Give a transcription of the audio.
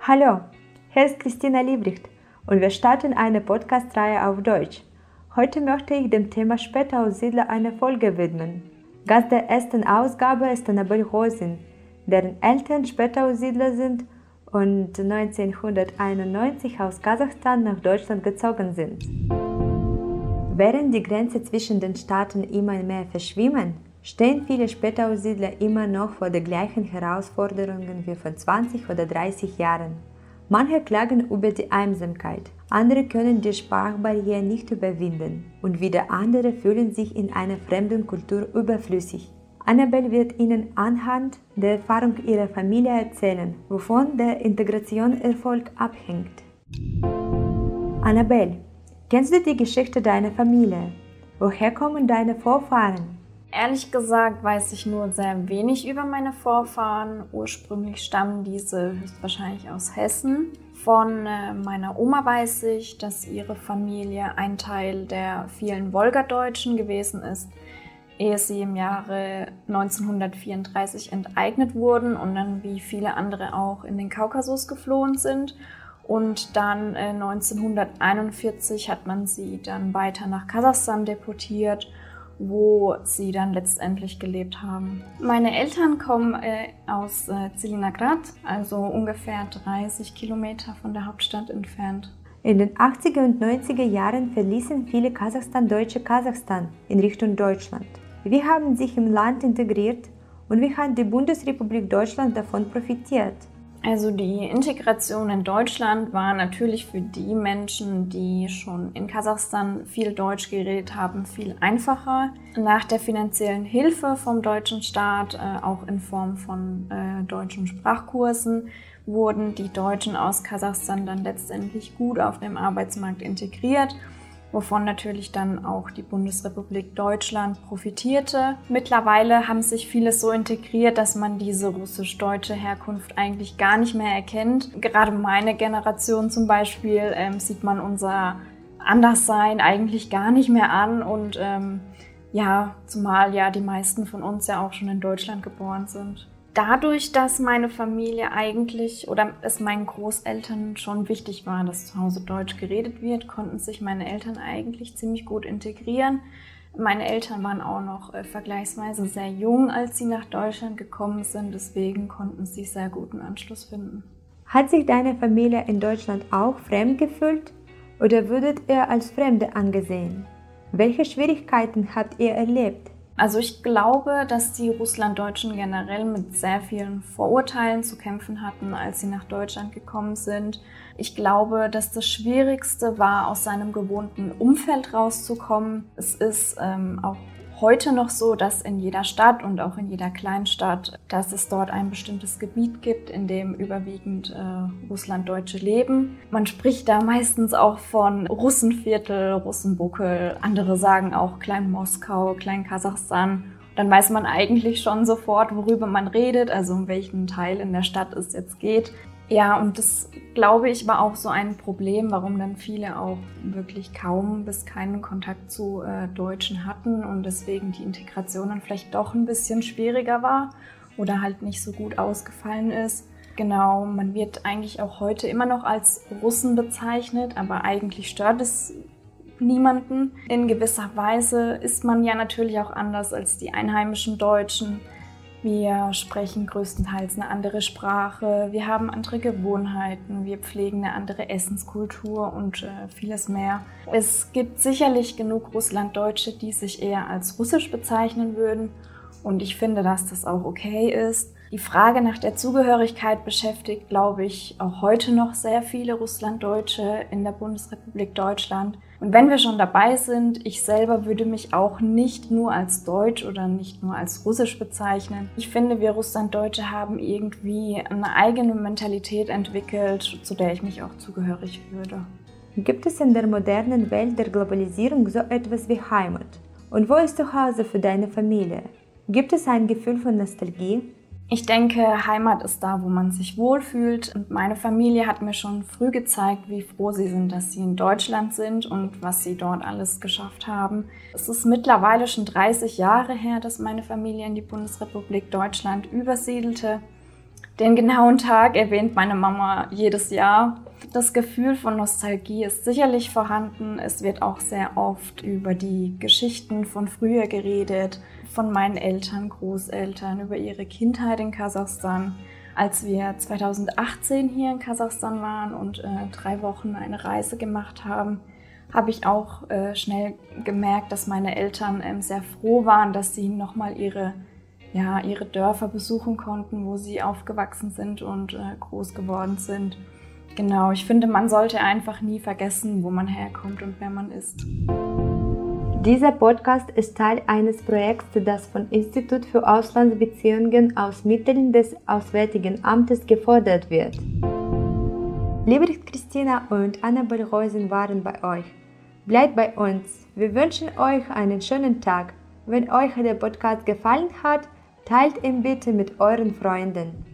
Hallo, hier ist Christina Liebricht und wir starten eine Podcast-Reihe auf Deutsch. Heute möchte ich dem Thema Spätaussiedler eine Folge widmen. Gast der ersten Ausgabe ist Annabel Rosin, deren Eltern Spätaussiedler sind und 1991 aus Kasachstan nach Deutschland gezogen sind. Während die Grenzen zwischen den Staaten immer mehr verschwimmen, stehen viele Spätaussiedler immer noch vor den gleichen Herausforderungen wie vor 20 oder 30 Jahren. Manche klagen über die Einsamkeit, andere können die Sprachbarriere nicht überwinden und wieder andere fühlen sich in einer fremden Kultur überflüssig. Annabelle wird Ihnen anhand der Erfahrung ihrer Familie erzählen, wovon der Integrationserfolg abhängt. Annabelle, kennst du die Geschichte deiner Familie? Woher kommen deine Vorfahren? Ehrlich gesagt weiß ich nur sehr wenig über meine Vorfahren. Ursprünglich stammen diese höchstwahrscheinlich aus Hessen. Von äh, meiner Oma weiß ich, dass ihre Familie ein Teil der vielen Wolgadeutschen gewesen ist, ehe sie im Jahre 1934 enteignet wurden und dann wie viele andere auch in den Kaukasus geflohen sind. Und dann äh, 1941 hat man sie dann weiter nach Kasachstan deportiert wo sie dann letztendlich gelebt haben. Meine Eltern kommen äh, aus äh, Zelinograd, also ungefähr 30 Kilometer von der Hauptstadt entfernt. In den 80er und 90er Jahren verließen viele Kasachstan-Deutsche Kasachstan in Richtung Deutschland. Wie haben sich im Land integriert und wie hat die Bundesrepublik Deutschland davon profitiert? Also die Integration in Deutschland war natürlich für die Menschen, die schon in Kasachstan viel Deutsch geredet haben, viel einfacher. Nach der finanziellen Hilfe vom deutschen Staat, äh, auch in Form von äh, deutschen Sprachkursen, wurden die Deutschen aus Kasachstan dann letztendlich gut auf dem Arbeitsmarkt integriert wovon natürlich dann auch die Bundesrepublik Deutschland profitierte. Mittlerweile haben sich viele so integriert, dass man diese russisch-deutsche Herkunft eigentlich gar nicht mehr erkennt. Gerade meine Generation zum Beispiel ähm, sieht man unser Anderssein eigentlich gar nicht mehr an und ähm, ja, zumal ja die meisten von uns ja auch schon in Deutschland geboren sind dadurch, dass meine Familie eigentlich oder es meinen Großeltern schon wichtig war, dass zu Hause Deutsch geredet wird, konnten sich meine Eltern eigentlich ziemlich gut integrieren. Meine Eltern waren auch noch äh, vergleichsweise sehr jung, als sie nach Deutschland gekommen sind, deswegen konnten sie sehr guten Anschluss finden. Hat sich deine Familie in Deutschland auch fremd gefühlt oder würdet ihr als Fremde angesehen? Welche Schwierigkeiten habt ihr erlebt? Also ich glaube, dass die Russlanddeutschen generell mit sehr vielen Vorurteilen zu kämpfen hatten, als sie nach Deutschland gekommen sind. Ich glaube, dass das Schwierigste war, aus seinem gewohnten Umfeld rauszukommen. Es ist ähm, auch heute noch so, dass in jeder Stadt und auch in jeder Kleinstadt, dass es dort ein bestimmtes Gebiet gibt, in dem überwiegend äh, Russlanddeutsche leben. Man spricht da meistens auch von Russenviertel, Russenbuckel. Andere sagen auch Klein Moskau, Klein Kasachstan. Dann weiß man eigentlich schon sofort, worüber man redet, also um welchen Teil in der Stadt es jetzt geht. Ja, und das glaube ich war auch so ein Problem, warum dann viele auch wirklich kaum bis keinen Kontakt zu äh, Deutschen hatten und deswegen die Integration dann vielleicht doch ein bisschen schwieriger war oder halt nicht so gut ausgefallen ist. Genau, man wird eigentlich auch heute immer noch als Russen bezeichnet, aber eigentlich stört es niemanden. In gewisser Weise ist man ja natürlich auch anders als die einheimischen Deutschen. Wir sprechen größtenteils eine andere Sprache, wir haben andere Gewohnheiten, wir pflegen eine andere Essenskultur und äh, vieles mehr. Es gibt sicherlich genug Russlanddeutsche, die sich eher als russisch bezeichnen würden und ich finde, dass das auch okay ist. Die Frage nach der Zugehörigkeit beschäftigt, glaube ich, auch heute noch sehr viele Russlanddeutsche in der Bundesrepublik Deutschland. Und wenn wir schon dabei sind, ich selber würde mich auch nicht nur als Deutsch oder nicht nur als Russisch bezeichnen. Ich finde, wir Russlanddeutsche haben irgendwie eine eigene Mentalität entwickelt, zu der ich mich auch zugehörig würde. Gibt es in der modernen Welt der Globalisierung so etwas wie Heimat? Und wo ist zu Hause für deine Familie? Gibt es ein Gefühl von Nostalgie? Ich denke, Heimat ist da, wo man sich wohlfühlt. Und meine Familie hat mir schon früh gezeigt, wie froh sie sind, dass sie in Deutschland sind und was sie dort alles geschafft haben. Es ist mittlerweile schon 30 Jahre her, dass meine Familie in die Bundesrepublik Deutschland übersiedelte. Den genauen Tag erwähnt meine Mama jedes Jahr. Das Gefühl von Nostalgie ist sicherlich vorhanden. Es wird auch sehr oft über die Geschichten von früher geredet, von meinen Eltern, Großeltern, über ihre Kindheit in Kasachstan. Als wir 2018 hier in Kasachstan waren und äh, drei Wochen eine Reise gemacht haben, habe ich auch äh, schnell gemerkt, dass meine Eltern ähm, sehr froh waren, dass sie nochmal ihre, ja, ihre Dörfer besuchen konnten, wo sie aufgewachsen sind und äh, groß geworden sind. Genau, ich finde, man sollte einfach nie vergessen, wo man herkommt und wer man ist. Dieser Podcast ist Teil eines Projekts, das vom Institut für Auslandsbeziehungen aus Mitteln des Auswärtigen Amtes gefordert wird. Liebe Christina und Annabel Reusen waren bei euch. Bleibt bei uns. Wir wünschen euch einen schönen Tag. Wenn euch der Podcast gefallen hat, teilt ihn bitte mit euren Freunden.